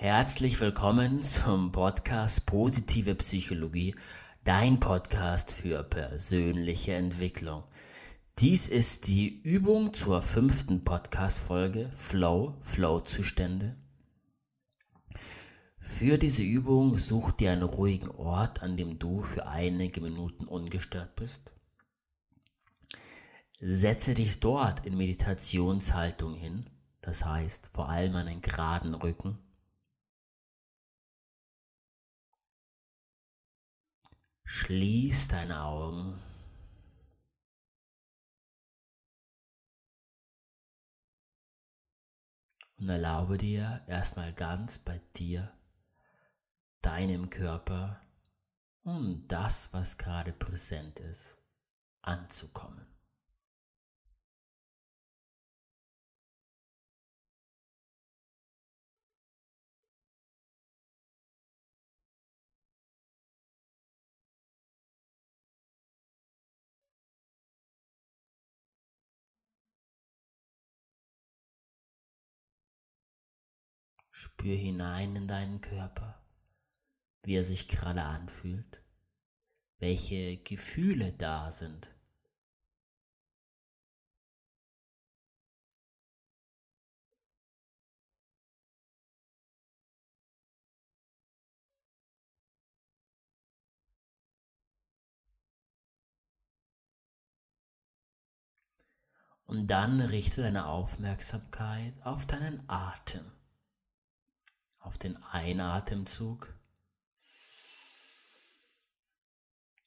Herzlich willkommen zum Podcast Positive Psychologie, dein Podcast für persönliche Entwicklung. Dies ist die Übung zur fünften Podcast-Folge Flow, Flow-Zustände. Für diese Übung such dir einen ruhigen Ort, an dem du für einige Minuten ungestört bist. Setze dich dort in Meditationshaltung hin, das heißt vor allem einen geraden Rücken Schließ deine Augen. Und erlaube dir erstmal ganz bei dir, deinem Körper und das, was gerade präsent ist, anzukommen. Spür hinein in deinen Körper, wie er sich gerade anfühlt, welche Gefühle da sind. Und dann richte deine Aufmerksamkeit auf deinen Atem auf den Einatemzug,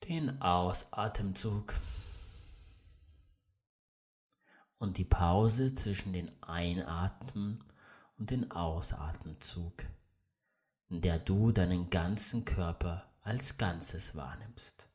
den Ausatemzug und die Pause zwischen den Einatmen und den Ausatemzug, in der du deinen ganzen Körper als Ganzes wahrnimmst.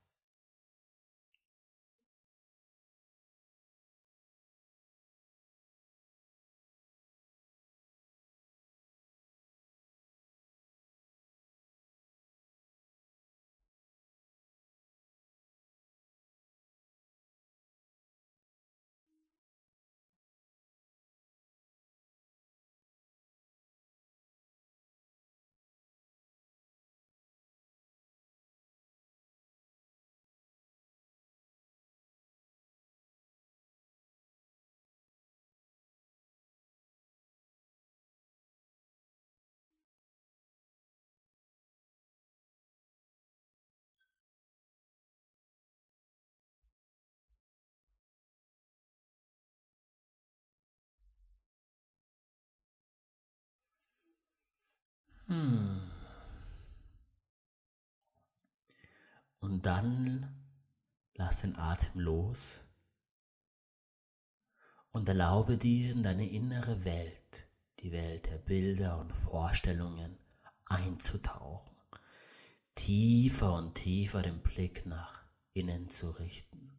Hm. Und dann lass den Atem los und erlaube dir in deine innere Welt, die Welt der Bilder und Vorstellungen, einzutauchen, tiefer und tiefer den Blick nach innen zu richten.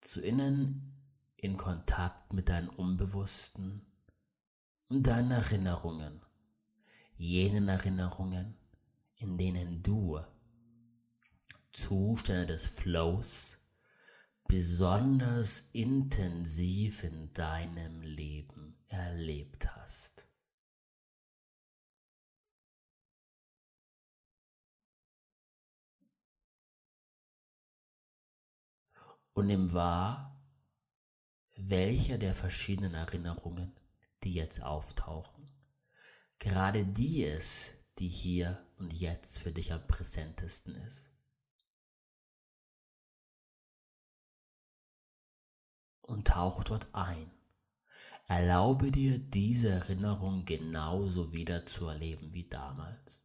Zu innen in Kontakt mit deinem Unbewussten und deinen Erinnerungen, jenen Erinnerungen, in denen du Zustände des Flows besonders intensiv in deinem Leben erlebt hast. Und nimm wahr, welcher der verschiedenen Erinnerungen die jetzt auftauchen. Gerade die ist, die hier und jetzt für dich am präsentesten ist. Und tauch dort ein. Erlaube dir, diese Erinnerung genauso wieder zu erleben wie damals.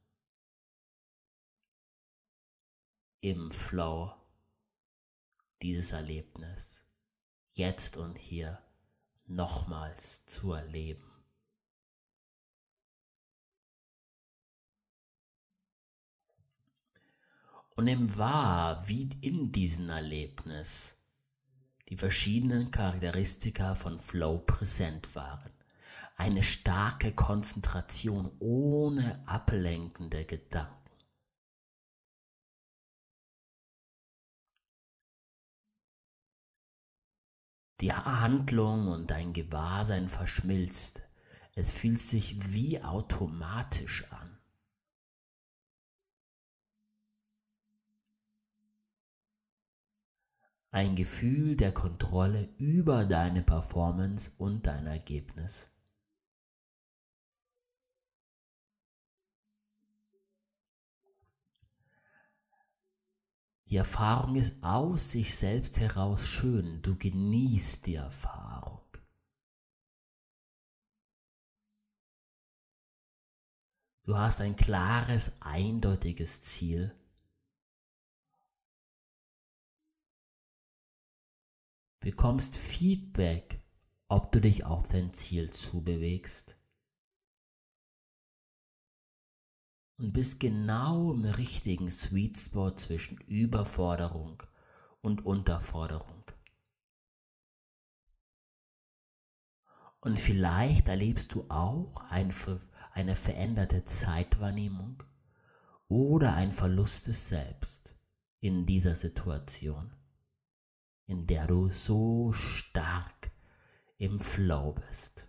Im Flow dieses Erlebnis, jetzt und hier nochmals zu erleben. Und nimm wahr, wie in diesem Erlebnis die verschiedenen Charakteristika von Flow präsent waren. Eine starke Konzentration ohne ablenkende Gedanken. Die Handlung und dein Gewahrsein verschmilzt, Es fühlt sich wie automatisch an. Ein Gefühl der Kontrolle über deine Performance und dein Ergebnis. Die Erfahrung ist aus sich selbst heraus schön. Du genießt die Erfahrung. Du hast ein klares, eindeutiges Ziel. Bekommst Feedback, ob du dich auf dein Ziel zubewegst. Und bist genau im richtigen Sweet Spot zwischen Überforderung und Unterforderung. Und vielleicht erlebst du auch ein eine veränderte Zeitwahrnehmung oder ein Verlust des Selbst in dieser Situation, in der du so stark im Flow bist.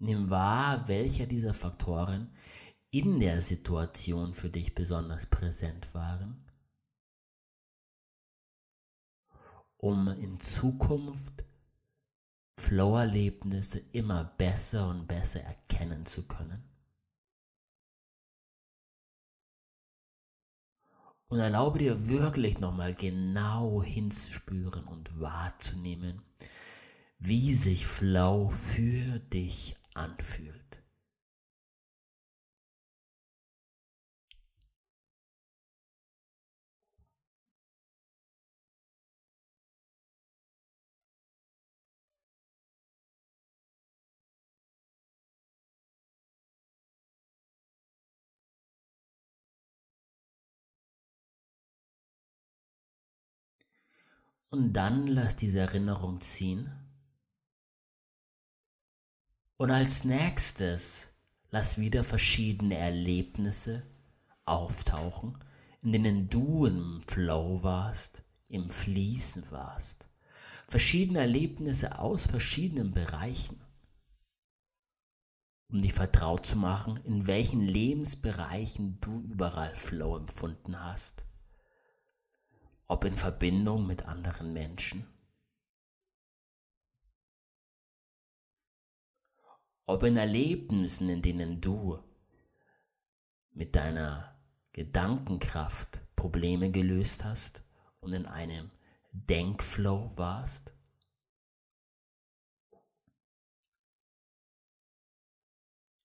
Nimm wahr, welcher dieser Faktoren in der Situation für dich besonders präsent waren, um in Zukunft Flow-Erlebnisse immer besser und besser erkennen zu können. Und erlaube dir wirklich nochmal genau hinzuspüren und wahrzunehmen, wie sich Flow für dich anfühlt. Und dann lass diese Erinnerung ziehen. Und als nächstes lass wieder verschiedene Erlebnisse auftauchen, in denen du im Flow warst, im Fließen warst. Verschiedene Erlebnisse aus verschiedenen Bereichen, um dich vertraut zu machen, in welchen Lebensbereichen du überall Flow empfunden hast ob in Verbindung mit anderen Menschen, ob in Erlebnissen, in denen du mit deiner Gedankenkraft Probleme gelöst hast und in einem Denkflow warst.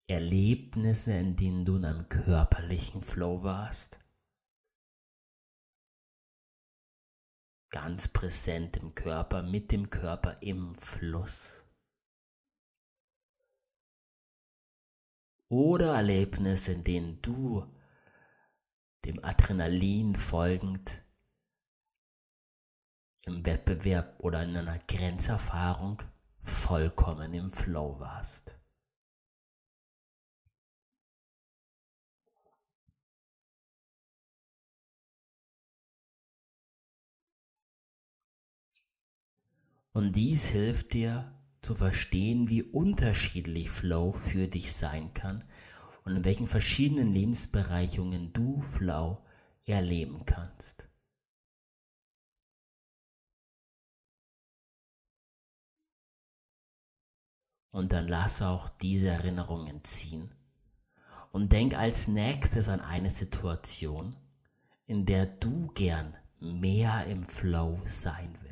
Erlebnisse, in denen du in einem körperlichen Flow warst. ganz präsent im Körper, mit dem Körper im Fluss. Oder Erlebnisse, in denen du dem Adrenalin folgend im Wettbewerb oder in einer Grenzerfahrung vollkommen im Flow warst. Und dies hilft dir zu verstehen, wie unterschiedlich Flow für dich sein kann und in welchen verschiedenen Lebensbereichungen du Flow erleben kannst. Und dann lass auch diese Erinnerungen ziehen und denk als nächstes an eine Situation, in der du gern mehr im Flow sein willst.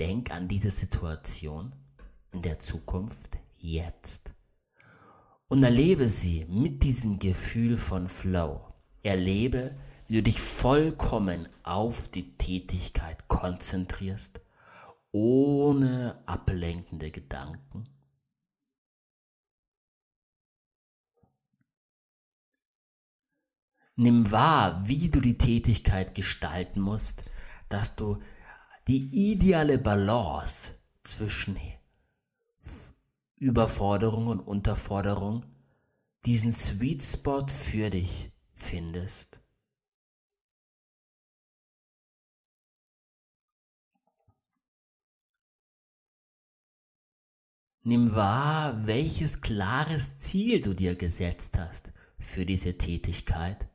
Denk an diese Situation in der Zukunft jetzt und erlebe sie mit diesem Gefühl von Flow. Erlebe, wie du dich vollkommen auf die Tätigkeit konzentrierst, ohne ablenkende Gedanken. Nimm wahr, wie du die Tätigkeit gestalten musst, dass du die ideale Balance zwischen Überforderung und Unterforderung diesen Sweet Spot für dich findest. Nimm wahr, welches klares Ziel du dir gesetzt hast für diese Tätigkeit.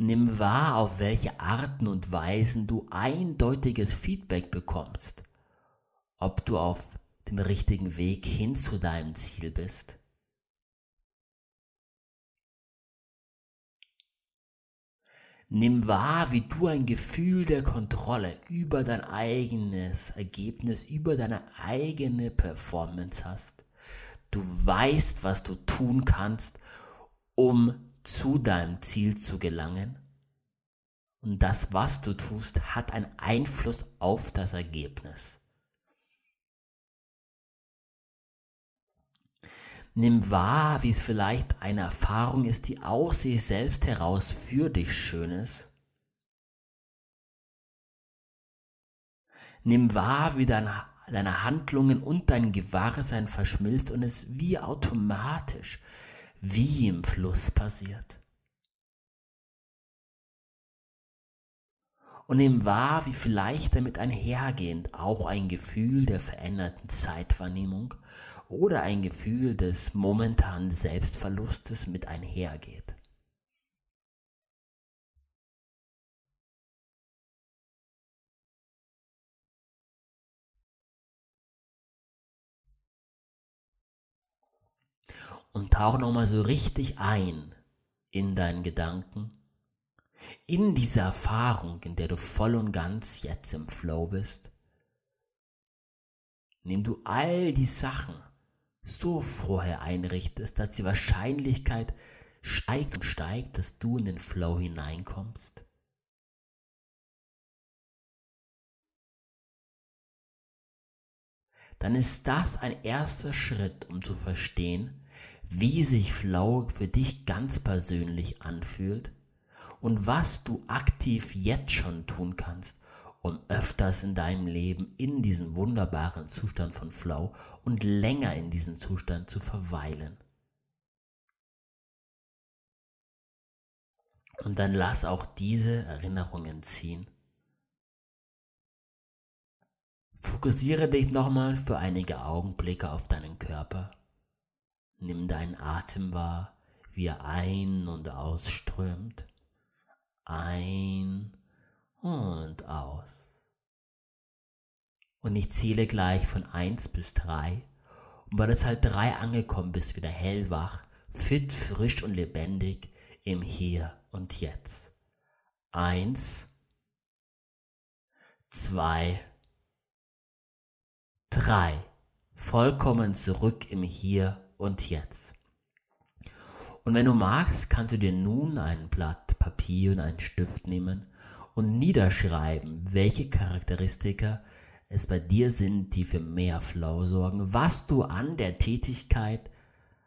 Nimm wahr, auf welche Arten und Weisen du eindeutiges Feedback bekommst, ob du auf dem richtigen Weg hin zu deinem Ziel bist. Nimm wahr, wie du ein Gefühl der Kontrolle über dein eigenes Ergebnis, über deine eigene Performance hast. Du weißt, was du tun kannst, um zu deinem Ziel zu gelangen. Und das, was du tust, hat einen Einfluss auf das Ergebnis. Nimm wahr, wie es vielleicht eine Erfahrung ist, die aus sich selbst heraus für dich schön ist. Nimm wahr, wie dein, deine Handlungen und dein Gewahrsein verschmilzt und es wie automatisch wie im Fluss passiert. Und nimm wahr, wie vielleicht damit einhergehend auch ein Gefühl der veränderten Zeitwahrnehmung oder ein Gefühl des momentanen Selbstverlustes mit einhergeht. Und tauch nochmal so richtig ein in deinen Gedanken, in diese Erfahrung, in der du voll und ganz jetzt im Flow bist. Nimm du all die Sachen so vorher einrichtest, dass die Wahrscheinlichkeit steigt und steigt, dass du in den Flow hineinkommst. Dann ist das ein erster Schritt, um zu verstehen, wie sich Flow für dich ganz persönlich anfühlt und was du aktiv jetzt schon tun kannst, um öfters in deinem Leben in diesen wunderbaren Zustand von Flow und länger in diesem Zustand zu verweilen. Und dann lass auch diese Erinnerungen ziehen. Fokussiere dich nochmal für einige Augenblicke auf deinen Körper Nimm deinen Atem wahr, wie er ein- und ausströmt. Ein und aus. Und ich zähle gleich von 1 bis 3. Und bei der Zahl 3 angekommen bist, wieder hellwach, fit, frisch und lebendig im Hier und Jetzt. 1, 2, 3. Vollkommen zurück im Hier und jetzt. Und wenn du magst, kannst du dir nun ein Blatt Papier und einen Stift nehmen und niederschreiben, welche Charakteristika es bei dir sind, die für mehr Flow sorgen, was du an der Tätigkeit,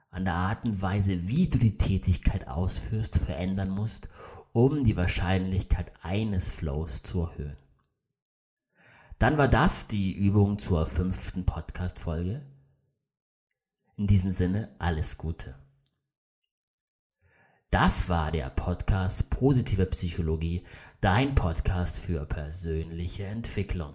an der Art und Weise, wie du die Tätigkeit ausführst, verändern musst, um die Wahrscheinlichkeit eines Flows zu erhöhen. Dann war das die Übung zur fünften Podcast-Folge. In diesem Sinne, alles Gute. Das war der Podcast Positive Psychologie, dein Podcast für persönliche Entwicklung.